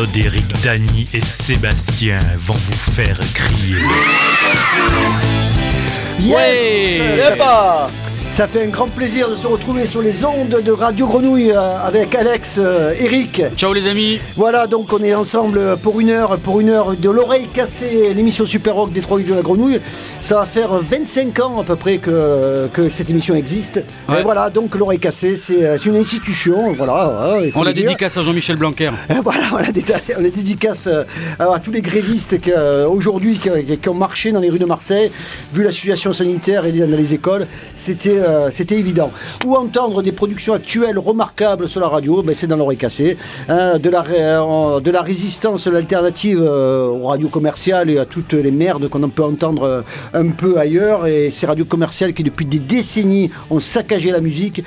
Claude, Eric, Dany et Sébastien vont vous faire crier. Yes Ça fait un grand plaisir de se retrouver sur les ondes de Radio Grenouille euh, avec Alex, euh, Eric. Ciao les amis Voilà, donc on est ensemble pour une heure, pour une heure de l'oreille cassée, l'émission Super Rock des Trois de la Grenouille. Ça va faire 25 ans à peu près que, que cette émission existe. Ouais. Et voilà, donc l'oreille cassée, c'est euh, une institution. Voilà, On la dire. dédicace à Jean-Michel Blanquer. Voilà, on la, déta- on la dédicace à tous les grévistes qui, aujourd'hui qui, qui ont marché dans les rues de Marseille, vu la situation sanitaire et dans les écoles, c'était euh, c'était évident. Ou entendre des productions actuelles remarquables sur la radio, ben, c'est dans l'oreille cassée. Hein, de, la, euh, de résistance, l'alternative euh, aux radios commerciales et à toutes les merdes qu'on peut entendre un peu ailleurs. Et ces radios commerciales qui, depuis des décennies, ont saccagé la musique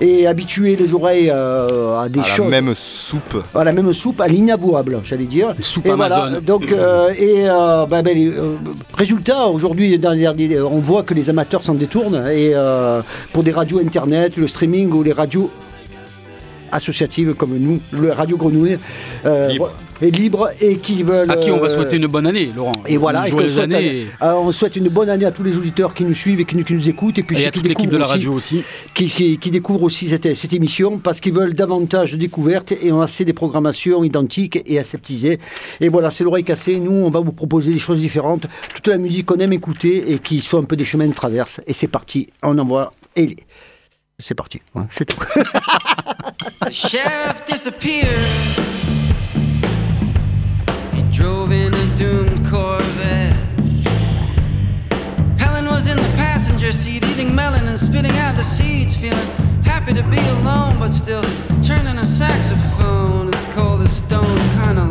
et habitué les oreilles euh, à des À la choses même soupe. à la même soupe, à l'inavouable, j'allais dire. Une soupe et Amazon. Voilà, donc, euh, et euh, bah, bah, les, euh, résultat, aujourd'hui, on voit que les amateurs s'en détournent. Et euh, pour des radios internet, le streaming ou les radios associatives comme nous, le Radio Grenouille, euh, Libre. libre et qui veulent. À qui on va euh, souhaiter une bonne année, Laurent. et voilà, et joyeuse souhaite, année. euh, on souhaite une bonne année à tous les auditeurs qui nous suivent et qui nous, qui nous écoutent. Et puis Et ceux à qui toute l'équipe de découvrent la aussi- radio aussi. qui, qui- qui découvrent aussi cette, cette émission parce qu'ils veulent davantage de découvertes et on a assez des programmations identiques et aseptisées. Et voilà, c'est l'oreille cassée. Nous, on va vous proposer des choses différentes, toute la musique qu'on aime écouter et qui soit un peu des chemins de traverse. Et c'est parti, on envoie. Et c'est parti, Ouais, c'est tout. The sheriff disappeared. He drove in a doomed Corvette. Helen was in the passenger seat, eating melon and spitting out the seeds, feeling happy to be alone, but still turning a saxophone as cold as stone, kinda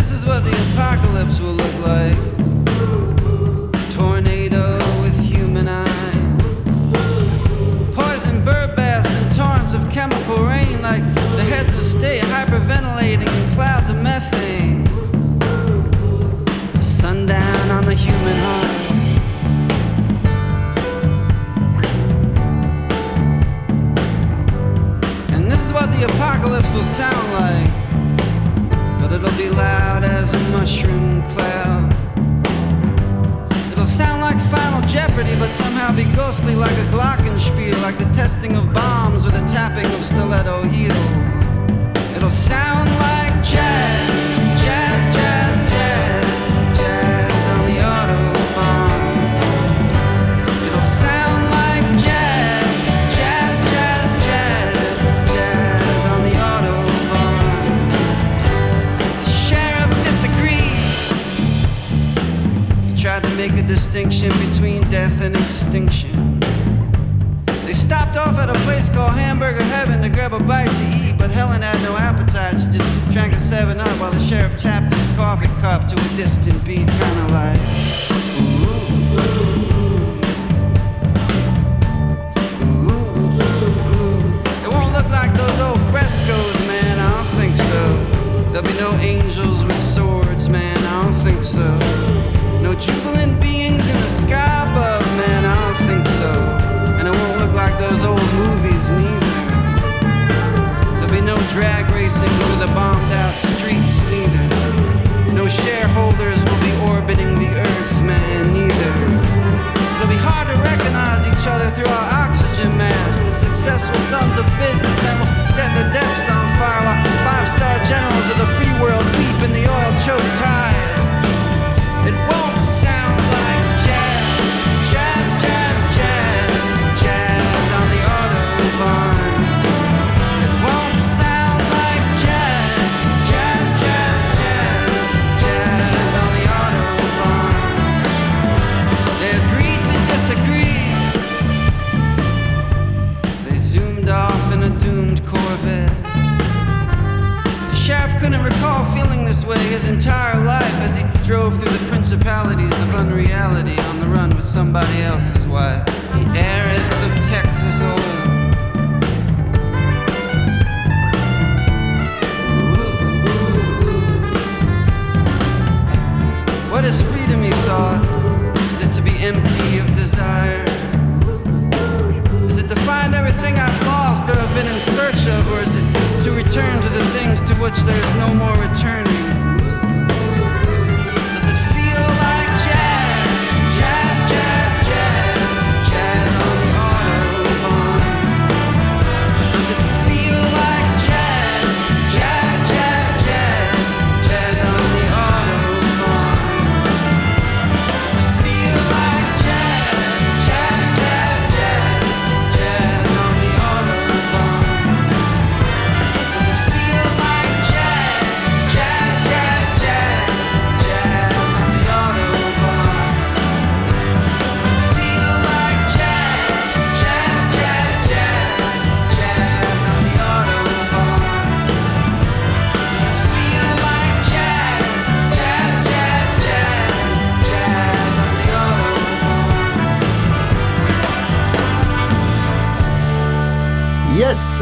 This is what the apocalypse will look like tornado with human eyes. Poison bird baths and torrents of chemical rain, like the heads of state hyperventilating in clouds of methane. Sundown on the human heart. And this is what the apocalypse will sound like. But it'll be loud as a mushroom cloud. It'll sound like Final Jeopardy, but somehow be ghostly like a glockenspiel, like the testing of bombs or the tapping of stiletto heels. It'll sound like jazz, jazz, make a distinction between death and extinction. They stopped off at a place called Hamburger Heaven to grab a bite to eat, but Helen had no appetite. She just drank a 7 Up while the sheriff tapped his coffee cup to a distant beat, kinda like. Ooh, ooh, ooh. Ooh, ooh, ooh. It won't look like those old frescoes, man. I don't think so. There'll be no angels with swords, man. I don't think so. No jubilant beings in the sky, but man, I don't think so. And it won't look like those old movies neither. There'll be no drag racing over the bombed out streets neither. No shareholders will be orbiting the earth, man, neither. It'll be hard to recognize each other through our oxygen mask. The successful sons of businessmen will set their desks entire life as he drove through the principalities of unreality on the run with somebody else's wife, the heiress of Texas oil. What is freedom, he thought? Is it to be empty of desire? Is it to find everything I've lost or I've been in search of, or is it to return to the things to which there is no more returning?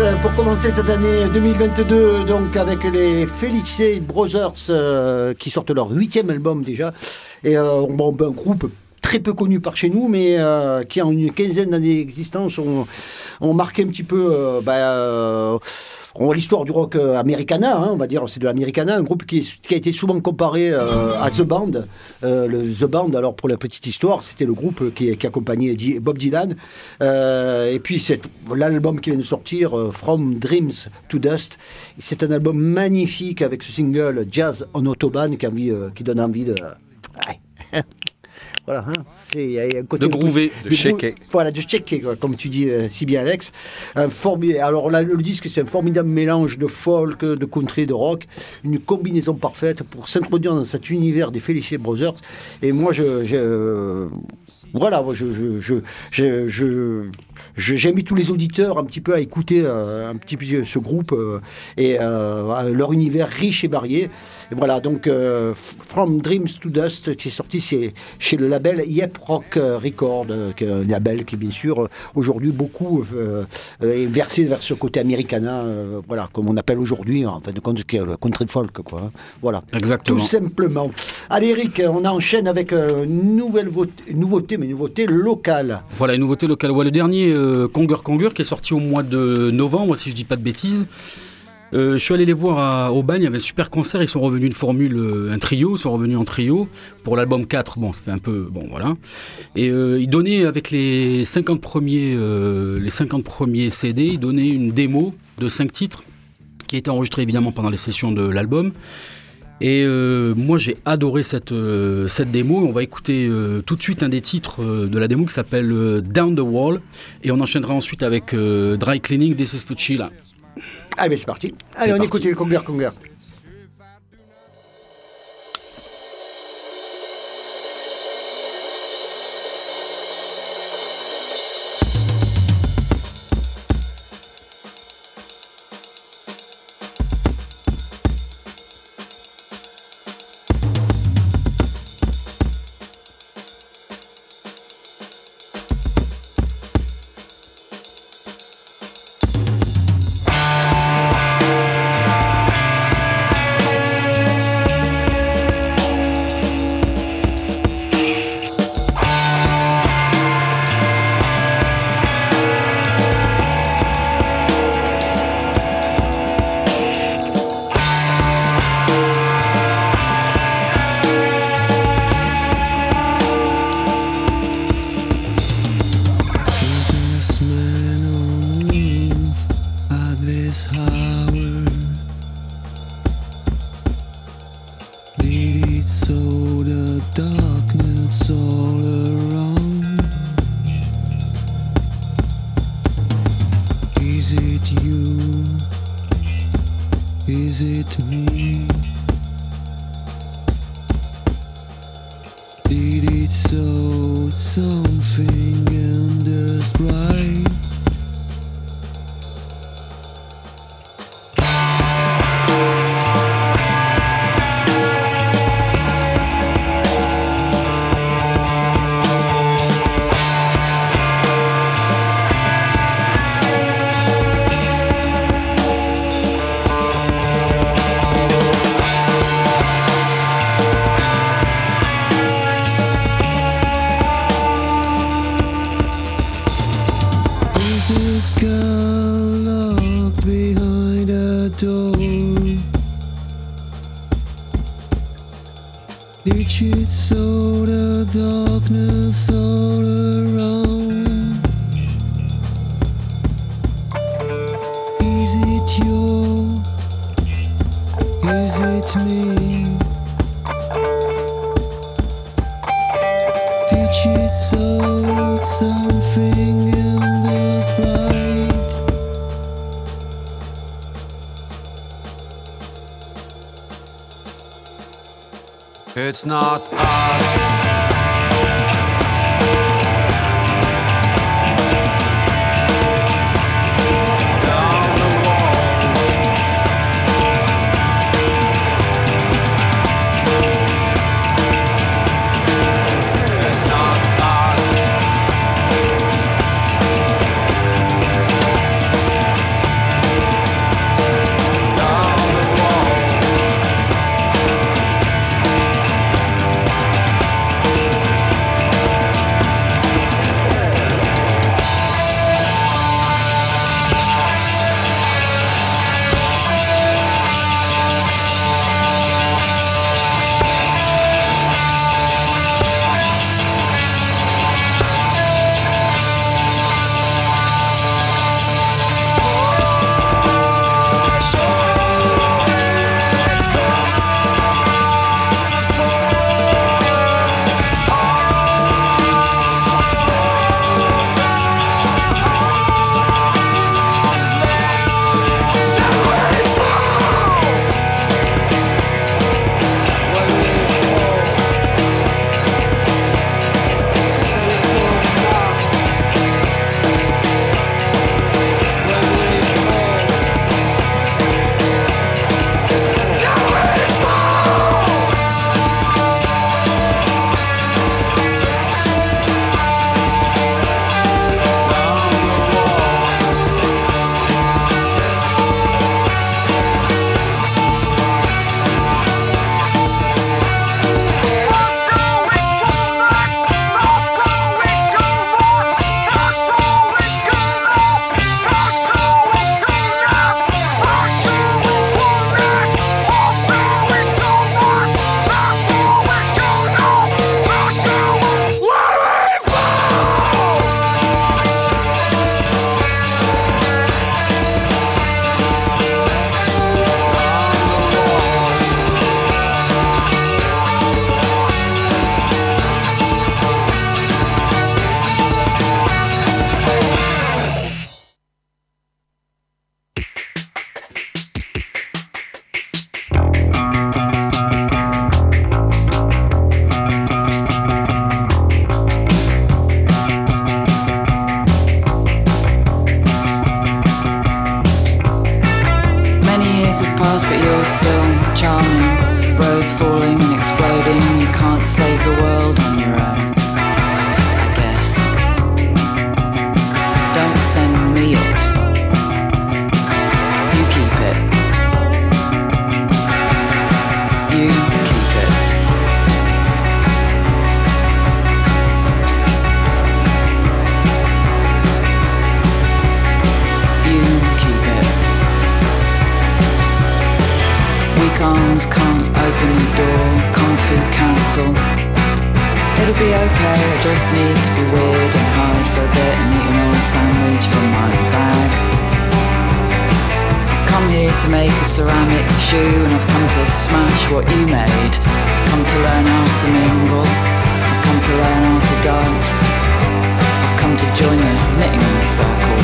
Euh, pour commencer cette année 2022, donc avec les Felice Brothers euh, qui sortent leur huitième album déjà, et euh, bon, un groupe très peu connu par chez nous, mais qui en une quinzaine d'années d'existence ont, marqué un petit peu ont l'histoire du rock euh, americana, hein, on va dire, c'est de l'americana, un groupe qui, a été souvent comparé euh, à The Band. Euh, le The Band, alors pour la petite histoire, c'était le groupe qui, accompagnait Bob Dylan. Et puis c'est l'album qui vient de sortir, From Dreams to Dust. C'est un album magnifique avec ce single Jazz on Autobahn qui, donne envie de... Voilà, hein, c'est un côté De groover, de de. Voilà, de quoi, comme tu dis euh, si bien, Alex. Un Alors là, le disque, c'est un formidable mélange de folk, de country, de rock, une combinaison parfaite pour s'introduire dans cet univers des Felice Brothers. Et moi, je, je- voilà, moi, je, je, je, je- j'invite tous les auditeurs un petit peu à écouter euh, un petit peu ce groupe euh, et euh, leur univers riche et varié. Et voilà, donc From Dreams to Dust, qui est sorti c'est chez le label Yep Rock Record, un label qui, bien sûr, aujourd'hui beaucoup est versé vers ce côté américana, euh, voilà, comme on appelle aujourd'hui, en fin de compte, le country folk, quoi. hein. Voilà. Exactement. Tout simplement. Allez, Eric, on enchaîne avec une nouvelle nouveauté, mais une nouveauté locale. Voilà, une nouveauté locale. Ouais, le dernier, euh, Conger Conger, qui est sorti au mois de novembre, si je dis pas de bêtises. Euh, je suis allé les voir à, au bagne, il y avait un super concert, ils sont revenus une formule, euh, un trio, ils sont revenus en trio pour l'album 4, bon, ça fait un peu, bon voilà. Et ils donnaient avec les 50 premiers, les 50 premiers CD, ils donnaient une démo de 5 titres qui a été enregistrée évidemment pendant les sessions de l'album. Et euh, moi j'ai adoré cette, euh, cette démo. On va écouter euh, tout de suite un des titres euh, de la démo qui s'appelle euh, Down the Wall. Et on enchaînera ensuite avec euh, Dry Cleaning, This is to Chill. Allez, c'est parti. Allez, on parti. écoute le Conger Conger. It's not us. To mingle, I've come to learn how to dance. I've come to join the knitting circle.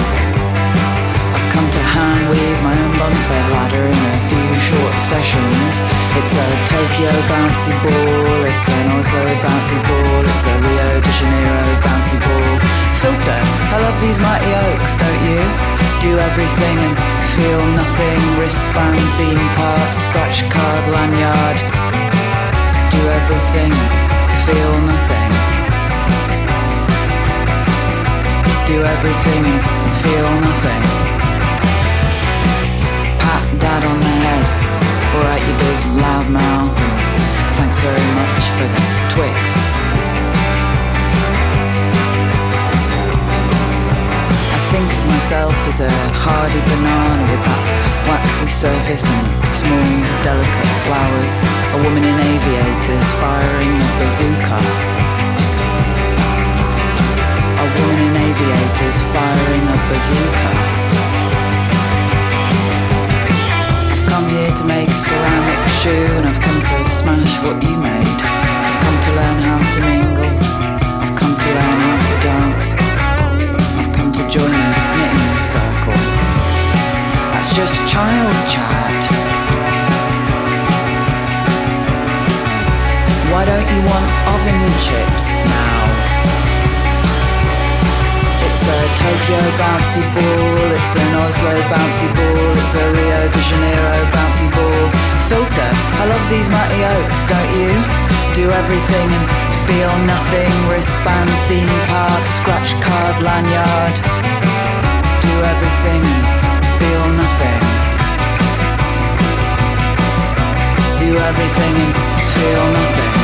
I've come to hand weave my own bunk bed ladder in a few short sessions. It's a Tokyo bouncy ball, it's an Oslo bouncy ball, it's a Rio de Janeiro bouncy ball. Filter, I love these mighty oaks, don't you? Do everything and feel nothing. Wristband, theme park, scratch card, lanyard. Do everything, feel nothing. Do everything feel nothing pat dad on the head. Alright, you big loud mouth. Thanks very much for the Twix. I think of myself as a hardy banana with that waxy surface and small, delicate flowers. A woman in aviators firing a bazooka. A woman in aviators firing a bazooka. I've come here to make a ceramic shoe and I've come to smash what you made. I've come to learn how to mingle. I've come to learn how to dance. That's just child chat. Why don't you want oven chips now? It's a Tokyo bouncy ball, it's an Oslo bouncy ball, it's a Rio de Janeiro bouncy ball. Filter, I love these mighty oaks, don't you? Do everything and feel nothing, wristband, theme park, scratch card, lanyard. Do everything everything and feel nothing.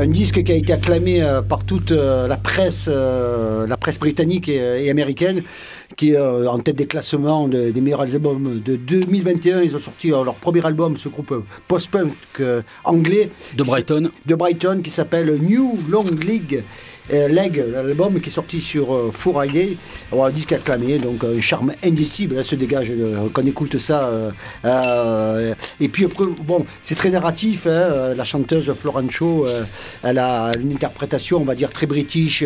un disque qui a été acclamé euh, par toute euh, la presse, euh, la presse britannique et, et américaine, qui est euh, en tête des classements de- des meilleurs albums de 2021. Ils ont sorti euh, leur premier album, ce groupe euh, post-punk euh, anglais De Brighton. de Brighton qui s'appelle New Long League. Euh, Leg, l'album qui est sorti sur euh, Friday, un disque acclamé, donc un charme indicible, là, se dégage euh, quand on écoute ça. et puis après, bon, c'est très narratif, hein, la chanteuse Florence Shaw, elle a une interprétation, on va dire, très british,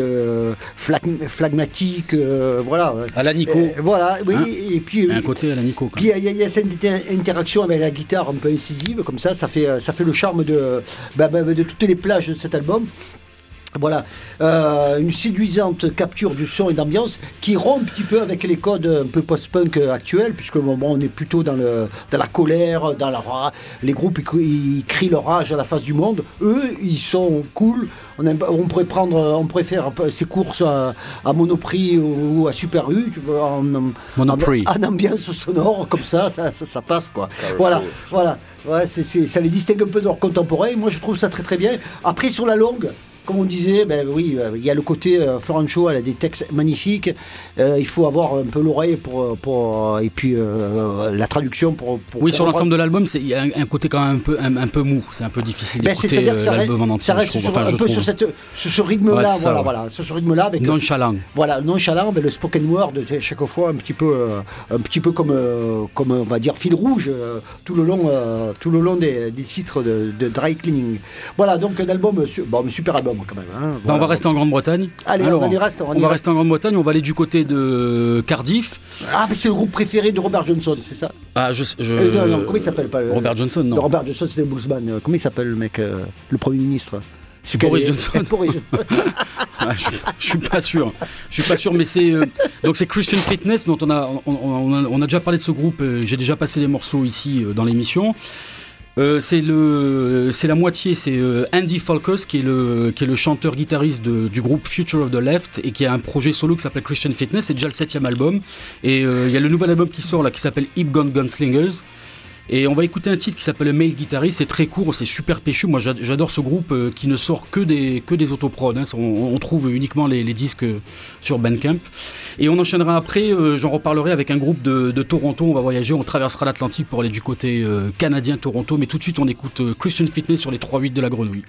flag- phlegmatique, euh, voilà. À la Nico. Voilà, oui, Hein et puis... Un côté à la Nico. quand Puis il y a- y, cette inter- interaction avec la guitare un peu incisive, comme ça, ça fait, ça fait le charme de, bah, bah, de toutes les plages de cet album. Voilà, Euh, une séduisante capture du son et d'ambiance qui rompt un petit peu avec les codes un peu post-punk actuels, puisque bon, on est plutôt dans, le, dans la colère, dans la les groupes ils, cri- ils crient leur rage à la face du monde. Eux, ils sont cool. On, aime pas- on pourrait prendre, on pourrait faire ces courses à, à Monoprix ou, à Super U, tu vois, en, Monoprix. en, en ambiance sonore comme ça, ça, ça, ça passe quoi. Voilà, voilà. Ouais, ça les distingue un peu de leur contemporain. Moi, je trouve ça très très bien. Après, sur la longue, comme on disait, ben oui, euh, il y a le côté euh, Florence Shaw, elle a des textes magnifiques. Euh, il faut avoir un peu l'oreille pour, pour et puis euh, la traduction pour. pour Oui, sur l'ensemble de l'album, c'est- il y a un, un côté quand même un peu, un, un peu mou. C'est un peu difficile Ben, d'écouter euh, l'album en entier. ça reste sur- Enfin, un peu sur, cette, sur ce rythme-là, Ouais, voilà, ouais. voilà, sur ce rythme-là, avec Nonchalant. Voilà, nonchalant, mais le spoken word, chaque fois un petit peu, euh, un petit peu comme, euh, comme on va dire fil rouge euh, tout le long, euh, tout le long des, des titres de, de dry cleaning. Voilà, donc un album, bon, super album quand même. hein, Ben, voilà. on va rester en Grande-Bretagne. Allez, on y reste, on y va reste. rester en Grande-Bretagne. On va aller du côté de Cardiff. Ah, mais c'est le groupe préféré de Robert Johnson, c'est ça? Ah, je, je- Euh, non, non, comment il s'appelle pas, euh, Robert Johnson, non. Robert Johnson, c'était le bluesman. euh, Comment il s'appelle le mec, euh, le Premier ministre Boris Johnson. Ah, je, je suis pas sûr. Je suis pas sûr, mais c'est euh, donc c'est Christian Fitness dont on a on, a on a déjà parlé de ce groupe. euh, J'ai déjà passé des morceaux ici euh, dans l'émission. Euh, c'est le c'est la moitié. C'est euh, Andy Falkos qui est le qui est le chanteur guitariste du groupe Future of the Left et qui a un projet solo qui s'appelle Christian Fitness. C'est déjà le septième album et euh, il y a le nouvel album qui sort là qui s'appelle Hip Gun Gunslingers. Et on va écouter un titre qui s'appelle Male Guitarist, c'est très court, c'est super péchu. Moi j'ad- j'adore ce groupe euh, qui ne sort que des, que des autoprods. hein. On, on trouve uniquement les, disques euh, sur Bandcamp. Et on enchaînera après, euh, j'en reparlerai avec un groupe de, Toronto. On va voyager, on traversera l'Atlantique pour aller du côté euh, canadien Toronto. Mais tout de suite on écoute Christian Fitness sur les 3-8 de la grenouille.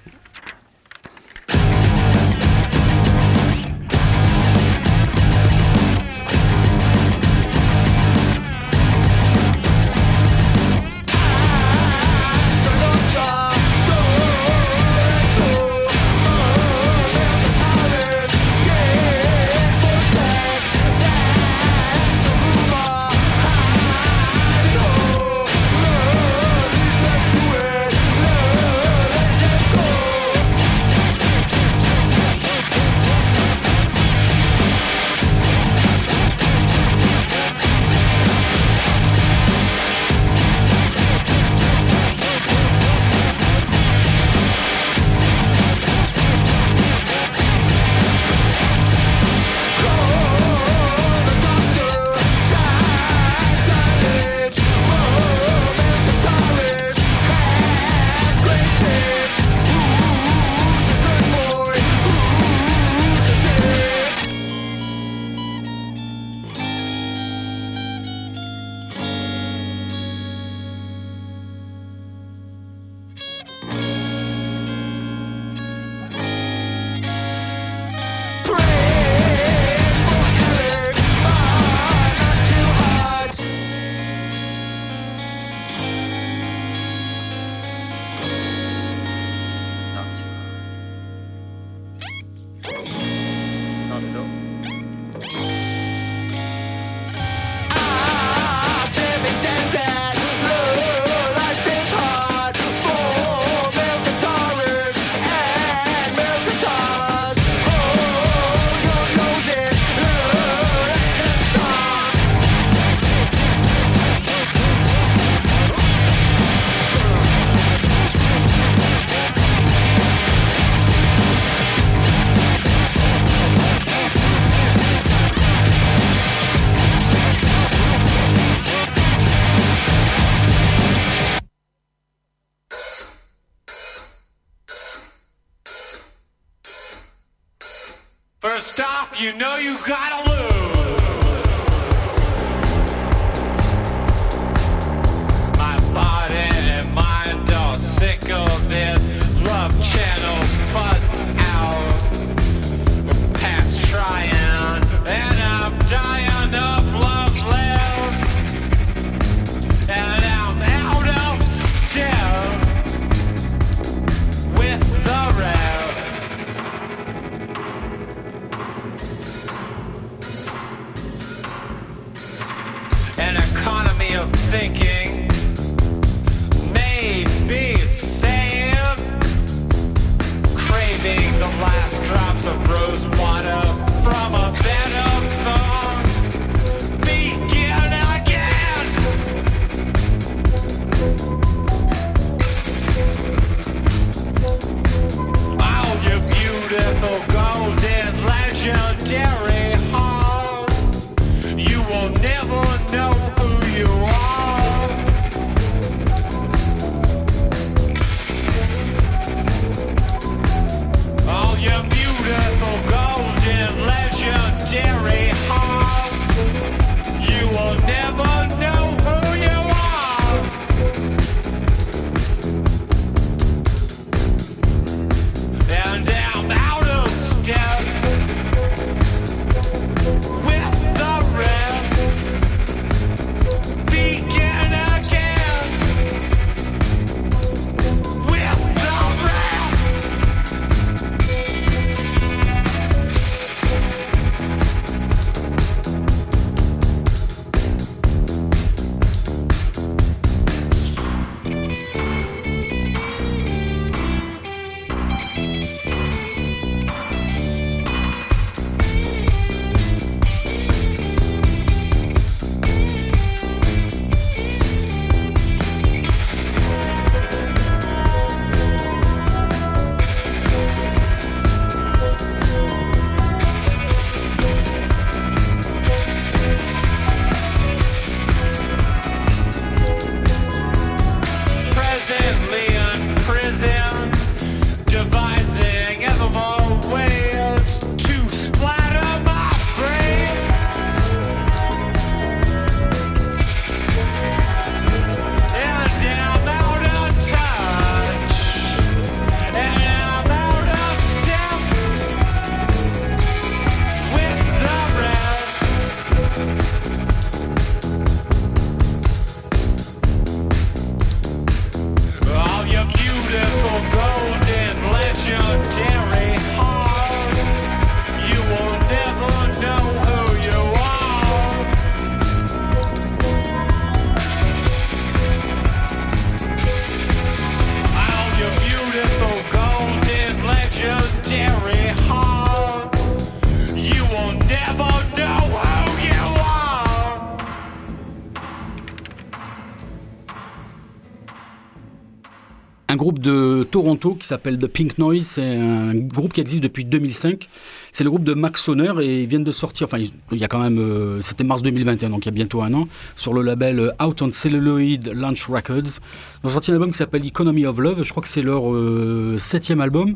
Toronto qui s'appelle The Pink Noise, c'est un groupe qui existe depuis 2005. C'est le groupe de Max Sonner et ils viennent de sortir, enfin il y a quand même, euh, c'était mars 2021, donc il y a bientôt un an, sur le label euh, Out on Celluloid Launch Records. Ils ont sorti un album qui s'appelle Economy of Love, je crois que c'est leur euh, septième album.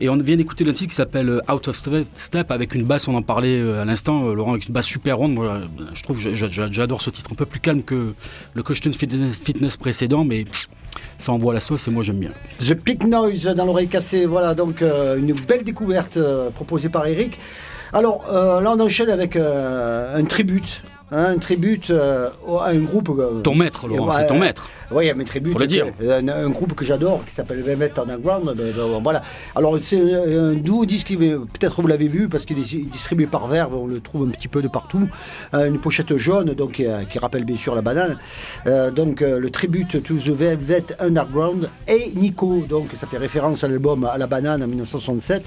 Et on vient d'écouter le titre qui s'appelle euh, Out of Step, avec une basse, on en parlait euh, à l'instant, euh, Laurent, avec une basse super ronde. Moi, je trouve j'adore ce titre, un peu plus calme que le Question Fitness, précédent, mais ça envoie la sauce et moi j'aime bien. The Pick Noise dans l'oreille cassée, voilà donc une belle découverte proposée par Eric. Alors là on enchaîne avec un tribute, un tribute euh, à un groupe. euh, Ton maître, Laurent, ouais, c'est ton maître. Oui, un tribute. Faut le dire. Un, un groupe que j'adore qui s'appelle Velvet Underground. ben, ben, voilà. Alors c'est un, duo disque, peut-être vous l'avez vu parce qu'il est distribué par Verve, on le trouve un petit peu de partout. Euh, une pochette jaune donc qui, euh, qui rappelle bien sûr la banane. Euh, donc euh, le tribute to the Velvet Underground et Nico. Donc ça fait référence à l'album à la banane en 1967.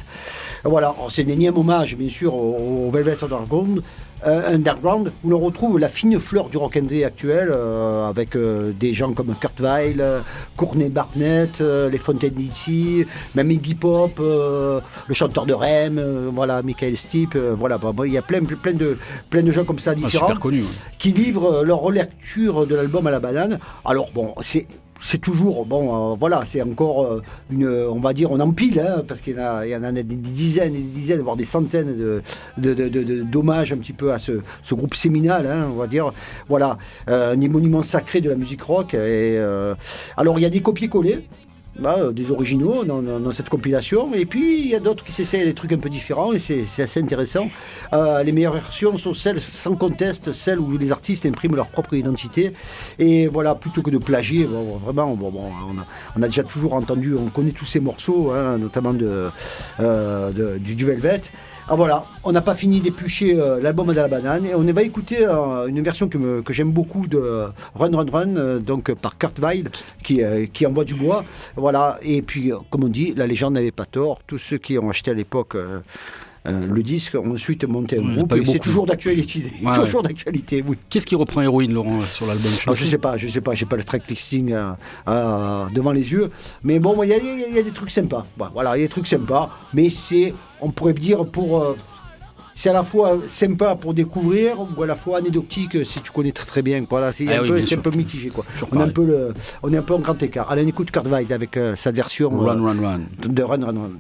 Voilà, Alors, c'est un énième hommage bien sûr au, au Velvet Underground. Euh, underground, où l'on retrouve la fine fleur du rock indé actuel, euh, avec euh, des gens comme Kurt Weill, Courtney Barnett, les Fontaine DC, même Iggy Pop, le chanteur de Rem, voilà, Michael Stipe, voilà, bah, bah, il y a plein, plein, de, plein de gens comme ça Ah, différents super connu. ouais. qui livrent leur relecture de l'album à la banane. Alors bon, c'est c'est toujours, bon, euh, voilà, c'est encore euh, une, on va dire, on empile, hein, parce qu'il y en a, des dizaines et des dizaines, voire des centaines de, d'hommages un petit peu à ce, groupe séminal, hein, on va dire. Voilà, euh, des monuments sacrés de la musique rock. Euh, alors, il y a des copier-coller. Là, euh, des originaux dans, cette compilation. Et puis il y a d'autres qui s'essayent des trucs un peu différents et c'est assez intéressant. Euh, les meilleures versions sont celles sans conteste celles où les artistes impriment leur propre identité. Et voilà plutôt que de plagier vraiment on, a, déjà toujours entendu on connaît tous ces morceaux hein, notamment euh, de- du, du Velvet ah voilà, on n'a pas fini d'éplucher euh, l'album de la banane et on va écouter euh, une version que, me- que j'aime beaucoup de Run Run Run, euh, donc par Kurt Weill qui, euh, envoie du bois. Voilà, et puis euh, comme on dit, la légende n'avait pas tort. Tous ceux qui ont acheté à l'époque euh, euh, le disque ensuite monté un groupe et c'est toujours d'actualité. Ouais, toujours d'actualité, oui. Qu'est-ce qui reprend Héroïne, Laurent, sur l'album Alors, je sais pas, je sais pas, j'ai pas le track listing euh, euh, devant les yeux, mais bon, il y, a- y y des trucs sympas. Voilà, il y a des trucs sympas, mais c'est, on pourrait dire pour, euh, c'est à la fois sympa pour découvrir ou à la fois anecdotique si tu connais très très bien. Voilà, c'est Ah un, oui, peu, un mitigé quoi. On est un peu le, on est un peu en grand écart. Allez, on écoute Weill avec euh, sa version euh, Run, run, run. de Run Run Run.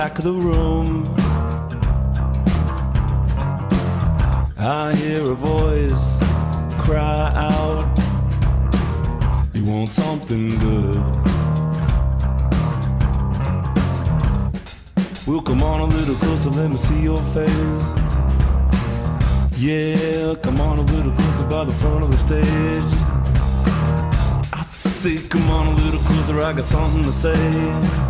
Back of the room. I hear a voice cry out. You want something good? Well, come on a little closer, let me see your face. Yeah, come on a little closer by the front of the stage. I say, come on a little closer, I got something to say.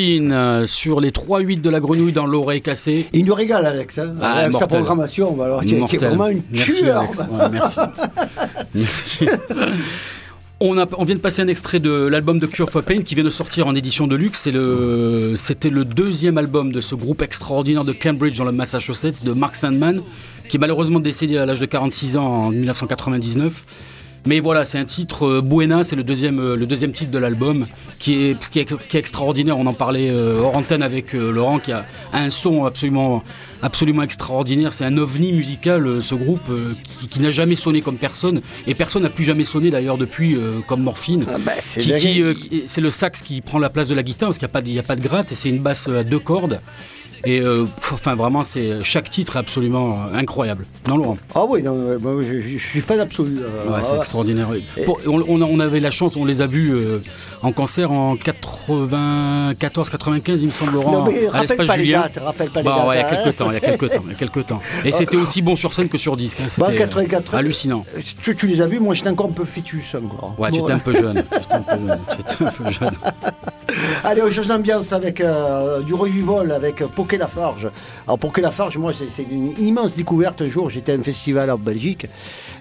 Euh, sur les 3-8 de la grenouille dans l'oreille cassée. Il nous régale, Alex, hein, Ah, avec sa programmation, alors, qui, qui est vraiment une Merci, tueur. Alex. Ouais, merci. merci. On, a, on vient de passer un extrait de l'album de Cure for Pain qui vient de sortir en édition de luxe. C'était le deuxième album de ce groupe extraordinaire de Cambridge dans le Massachusetts de Mark Sandman, qui est malheureusement décédé à l'âge de 46 ans en 1999. Mais voilà, c'est un titre, euh, Buena, c'est le deuxième, euh, le deuxième titre de l'album, qui est, qui, est, qui est extraordinaire. On en parlait euh, hors antenne avec Laurent, qui a un son absolument, absolument extraordinaire. C'est un ovni musical, ce groupe, qui, qui n'a jamais sonné comme personne. Et personne n'a plus jamais sonné d'ailleurs depuis comme Morphine. Ah bah, c'est Qui- dingue. qui, qui- c'est le sax qui prend la place de la guitare parce qu'il n'y a, a pas de gratte et c'est une basse à deux cordes. Et euh, pff, enfin vraiment, c'est chaque titre est absolument euh, incroyable. Non, Laurent? Ah oui, non, euh, je, je suis fan absolu. euh, Ouais, c'est ah, extraordinaire. Pour- on, on avait la chance, on les a vus euh, en concert en 94-95, il me semble, Laurent, Non, mais à rappelle l'espace pas les Julien. dates, rappelle pas les Bah, dates, ouais, il y a quelques temps, il y a quelques temps, il y a quelques temps. Et c'était aussi bon sur scène que sur disque. hein, Bah, C'était euh, 84. hallucinant. Tu, tu les as vus, moi j'étais encore un peu fœtus encore. Ouais, tu Bon, étais un peu jeune. tu étais un peu jeune, tu étais un peu jeune. Allez, on change d'ambiance avec euh, du revival avec Poké Lafarge. Alors Poké Lafarge, moi c'est une immense découverte. Un jour, j'étais à un festival en Belgique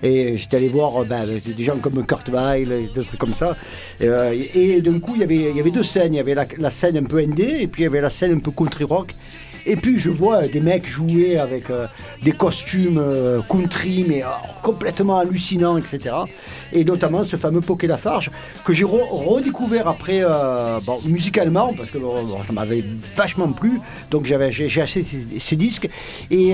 et j'étais allé voir euh, ben, des gens comme Kurt Weill et des trucs comme ça. Et, euh, et d'un coup, il y avait- il y avait deux scènes. Il y avait la, la scène un peu ND et puis il y avait la scène un peu country rock. Et puis je vois des mecs jouer avec euh, des costumes euh, country, mais euh, complètement hallucinants, etc. Et notamment ce fameux Poké Lafarge que j'ai re- redécouvert après, euh, musicalement, parce que ça m'avait vachement plu. Donc j'ai, acheté ces, disques. Et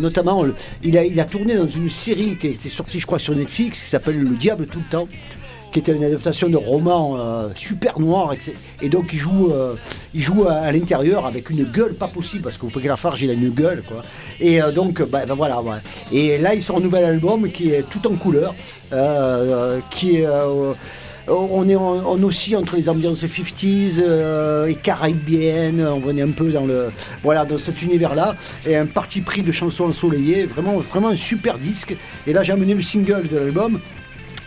notamment, il a tourné dans une série qui était sortie, je crois, sur Netflix, qui s'appelle Le Diable tout le temps qui était une adaptation de roman euh, super noir. etc. Et donc il joue, euh, il joue à, l'intérieur avec une gueule pas possible, parce que vous pouvez la farge, il a une gueule. Quoi. Et euh, donc, bah, bah, voilà. Et là, il sort un nouvel album qui est tout en couleur, qui est. on est on, oscille entre les ambiances 50s euh, et caribéennes. On est un peu dans le voilà dans cet univers-là et un parti pris de chansons ensoleillées. Vraiment vraiment un super disque. Et là j'ai amené le single de l'album.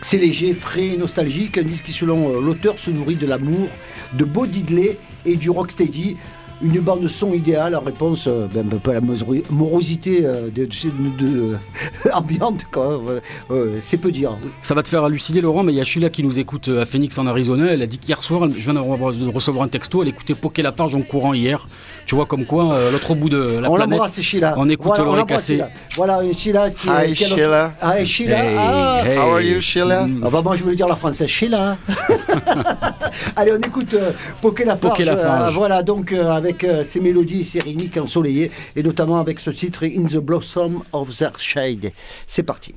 C'est léger, frais, nostalgique, un disque qui, selon euh, l'auteur, se nourrit de l'amour, de Bo Diddley et du rocksteady. Une bande son idéale en réponse euh, ben, un peu à la morosité euh, de, de- de- de- ambiante. ouais, c'est peu dire. oui. Ça va te faire halluciner, Laurent, mais il y a Sheila qui nous écoute euh, à Phoenix en Arizona. Elle a dit qu'hier soir, je viens de re- de recevoir un texto, elle écoutait Poké Lafarge en courant hier. Tu vois, comme quoi, euh, l'autre bout de la on planète. l'embrasse, Sheila. on écoute voilà, l'oreille cassée. Voilà, une Sheila qui Hi, notre- Sheila. Hi, Sheila. Hey, Ah. hey. How are you, Sheila? Ah bah moi je voulais dire la française Sheila. Allez on écoute euh, Poké Lafarge. Poké Lafarge. euh, voilà donc euh, avec euh, ses mélodies et ensoleillées et notamment avec ce titre In the Blossom of Their Shade. C'est parti.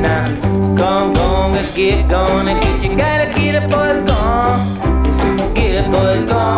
Now. Gone, gone, go get gone and get you. Gotta get it for it's gone. Get it for it's gone.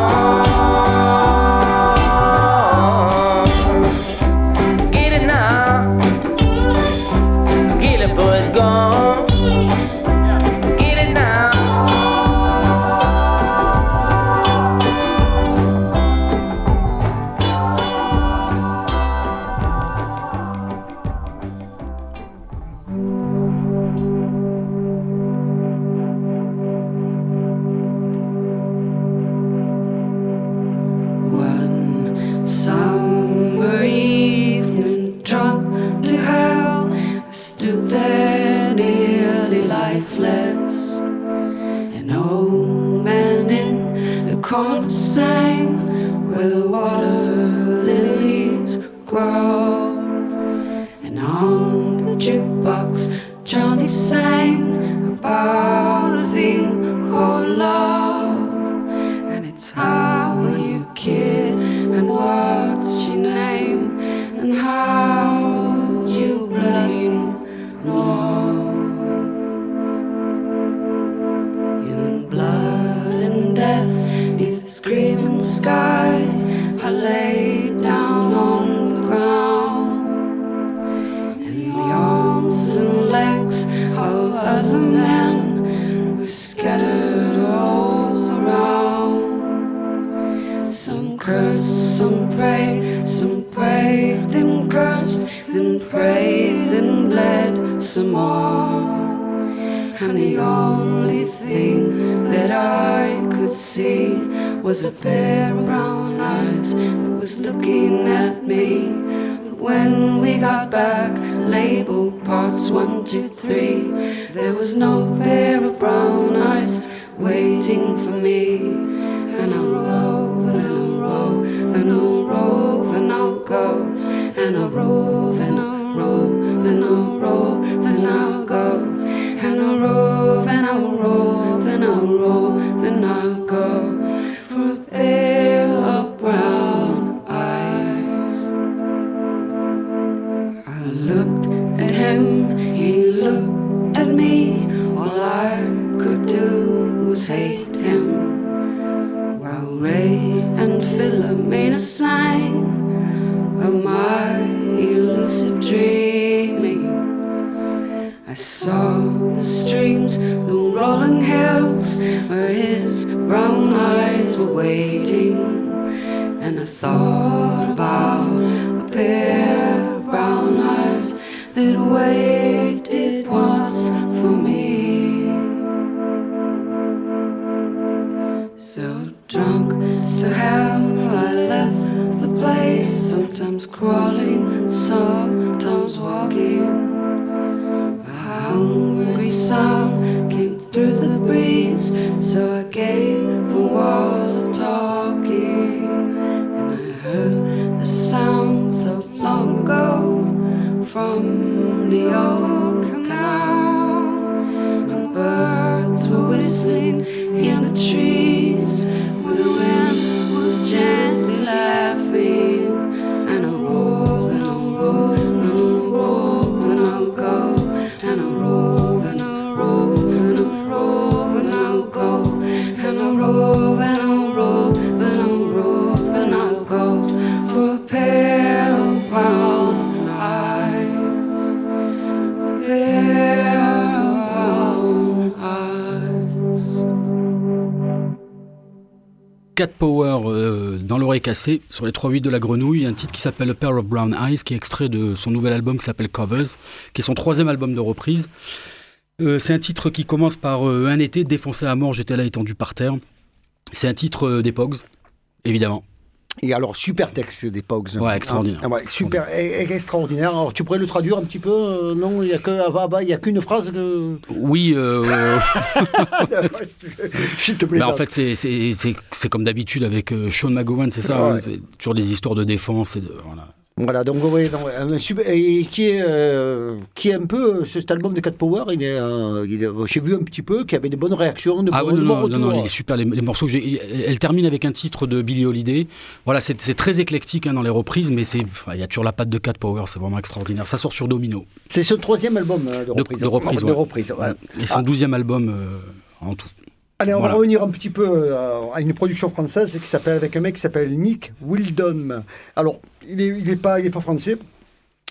Could see was a pair of brown eyes that was looking at me. But when we got back, labeled parts one, two, three, there was no pair of brown eyes waiting for me. And I'll rove and I'll rove and I'll rove and I'll go. And I'll rove Power euh, dans l'oreille cassée sur les 3-8 de la grenouille, un titre qui s'appelle A Pair of Brown Eyes, qui est extrait de son nouvel album qui s'appelle Covers, qui est son troisième album de reprise. Euh, c'est un titre qui commence par euh, un été défoncé à mort, j'étais là étendu par terre. C'est un titre des évidemment. Et alors, super texte des Pogs. Ouais, extraordinaire. Ah, ouais, super, e- e- extraordinaire. Alors, tu pourrais le traduire un petit peu euh, Non, il n'y a ah, bah, bah, a qu'une phrase que. Oui, euh, Je te bah, plaisante. en fait c'est- comme d'habitude avec euh, Sean McGowan, c'est ça, Ouais. hein, c'est toujours des histoires de défense. Et de, voilà. Voilà, donc oui, donc, un super- et qui est, euh, qui est un peu, ce- cet album de Cat Power, il est, euh, il est- j'ai vu un petit peu qu'il y avait des bonnes réactions, de Ah ouais, non, de non, non, non, il est super. Les, les morceaux que j'ai. Elle termine avec un titre de Billie Holiday. Voilà, c'est c'est très éclectique hein, dans les reprises, mais c'est il y a toujours la patte de Cat Power, c'est vraiment extraordinaire. Ça sort sur Domino. C'est son troisième album euh, de De, reprise. de reprise. De ouais. reprise, voilà. Et son Ah. douzième album euh, en tout. Allez, on Voilà. va revenir un petit peu euh, à une production française qui s'appelle avec un mec qui s'appelle Nick Wildon. Alors, il est, il est pas, il est pas français.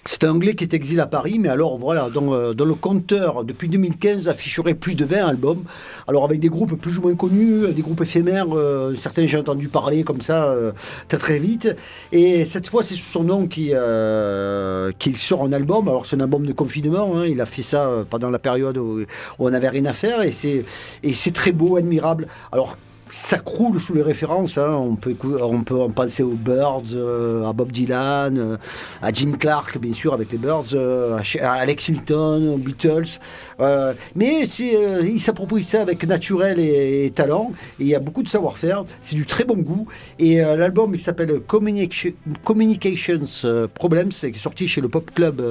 C'est un Anglais qui est exilé à Paris, mais alors voilà, dans, euh, le compteur, depuis 2015, afficherait plus de 20 albums. Alors avec des groupes plus ou moins connus, euh, des groupes éphémères, euh, certains j'ai entendu parler comme ça très très vite. Et cette fois, c'est sous son nom qui, qu'il sort un album. Alors c'est un album de confinement, hein. il a fait ça pendant la période où, on n'avait rien à faire, et c'est très beau, admirable. Alors ça croule sous les références. hein. On, peut, on en penser aux Birds, euh, à Bob Dylan, euh, à Gene Clark, bien sûr, avec les Birds, euh, à, Alex Hilton, aux Beatles. Mais il s'approprie ça avec naturel et, talent. Il y a beaucoup de savoir-faire. C'est du très bon goût. Et l'album, il s'appelle Communication- Communications Problems, qui est sorti chez le Pop Club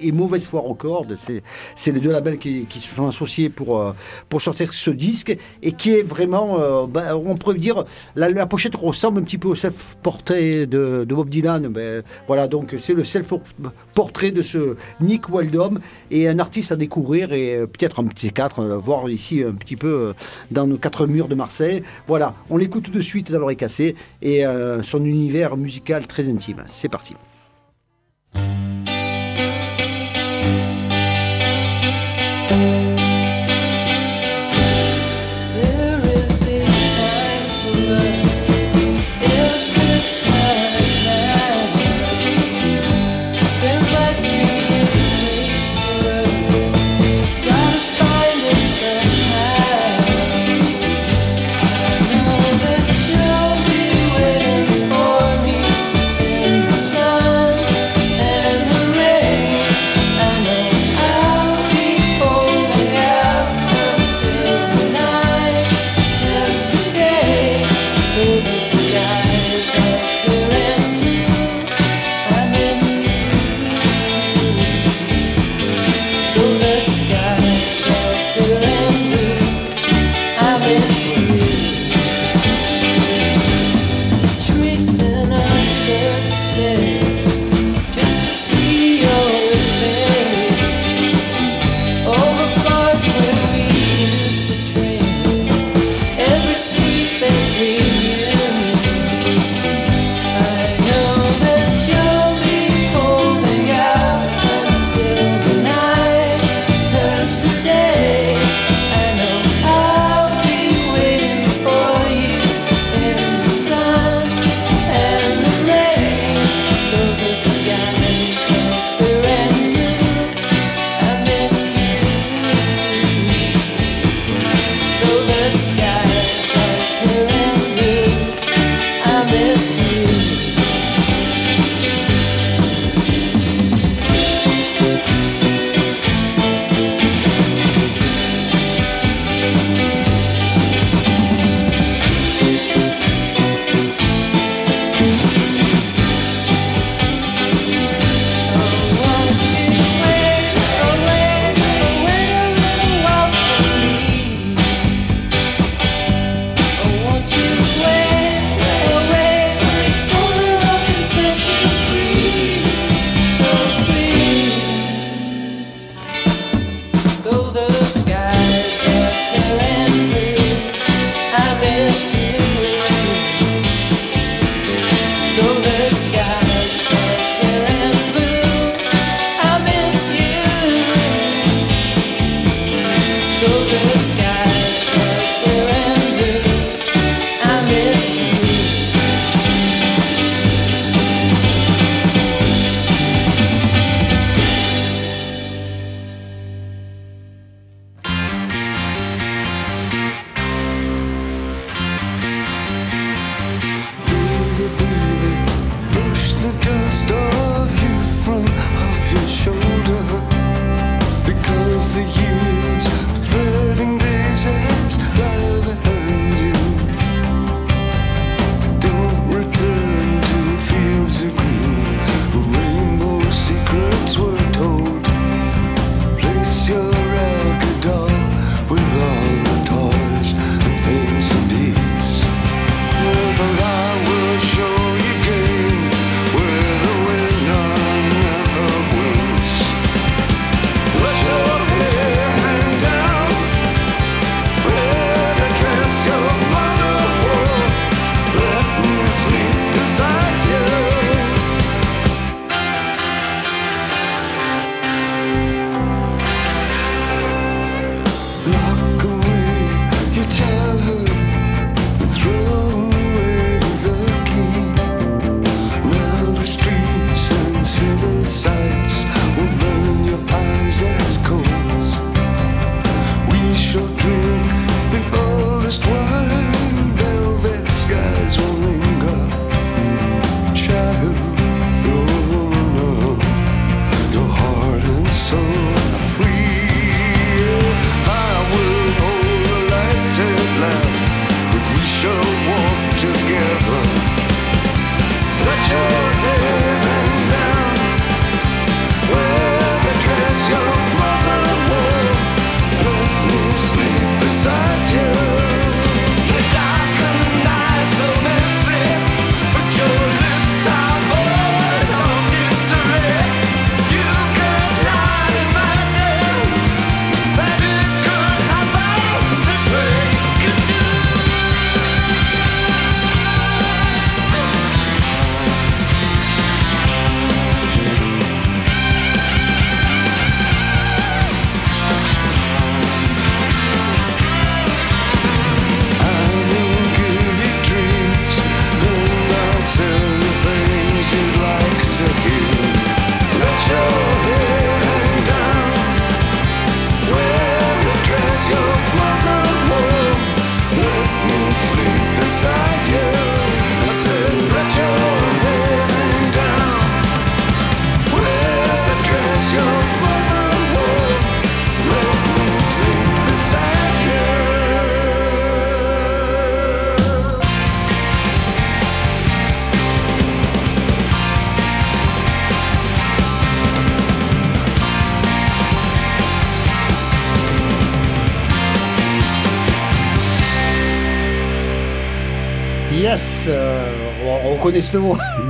et Mauvaise Foi Records. C'est, les deux labels qui, se sont associés pour, pour sortir ce disque et qui est vraiment, euh, ben, on pourrait dire, la, la pochette ressemble un petit peu au self-portrait de, Bob Dylan. Ben, voilà, donc c'est le self-portrait de ce Nick Wildom et un artiste à découvrir et euh, peut-être un petit quatre, va voir ici un petit peu euh, dans nos quatre murs de Marseille. Voilà, on l'écoute tout de suite dans l'oreille cassée et euh, son univers musical très intime. C'est parti.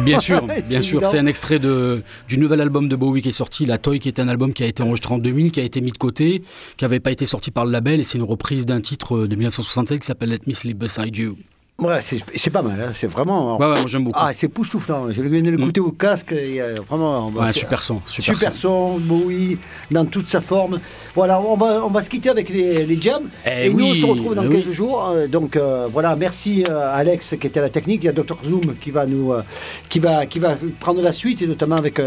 Bien sûr, C'est bien sûr. évident. C'est un extrait de, du nouvel album de Bowie qui est sorti, La Toy, qui est un album qui a été enregistré en 2000, qui a été mis de côté, qui n'avait pas été sorti par le label, et c'est une reprise d'un titre de 1967 qui s'appelle Let Me Sleep Beside You. Ouais, c'est pas mal, hein, c'est vraiment. Ouais, ouais, moi j'aime beaucoup. Ah, c'est poustouflant. Je viens de l'écouter au casque et euh, vraiment. Ouais, super son, super, Super son. son, Bowie, dans toute sa forme. Voilà, on va, on va se quitter avec les, les jams. Eh et nous, on oui, se retrouve dans eh 15 oui. jours. Euh, donc euh, voilà, merci euh, Alex qui était à la technique. Il y a Dr Zoom qui va nous, qui va, qui va prendre la suite et notamment avec.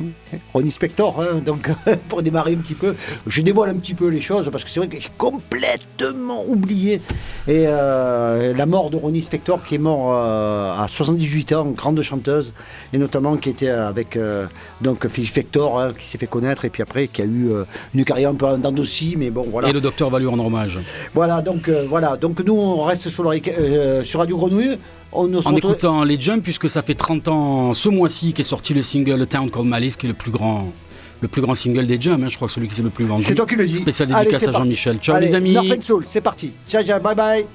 Euh, Ronnie Spector, hein, donc pour démarrer un petit peu, je dévoile un petit peu les choses parce que c'est vrai que j'ai complètement oublié et euh, la mort de Ronnie Spector qui est mort euh, à 78 ans, grande chanteuse et notamment qui était avec euh, donc Phil Spector hein, qui s'est fait connaître et puis après qui a eu euh, une carrière un peu en scie, mais bon voilà. Et le docteur va lui rendre hommage. Voilà donc voilà donc nous on reste sur, le- sur Radio Grenouille. On nous En retrouve- écoutant les Jumps, puisque ça fait 30 ans ce mois-ci qu'est sorti le single A Town Called Malice, qui est le plus grand, le plus grand single des Jumps, hein, je crois que celui qui est le plus vendu. C'est toi qui le dis. Spécial dédicace c'est à. Jean-Michel. Ciao Allez, les amis. North and Soul, c'est parti. Ciao, ciao, bye bye.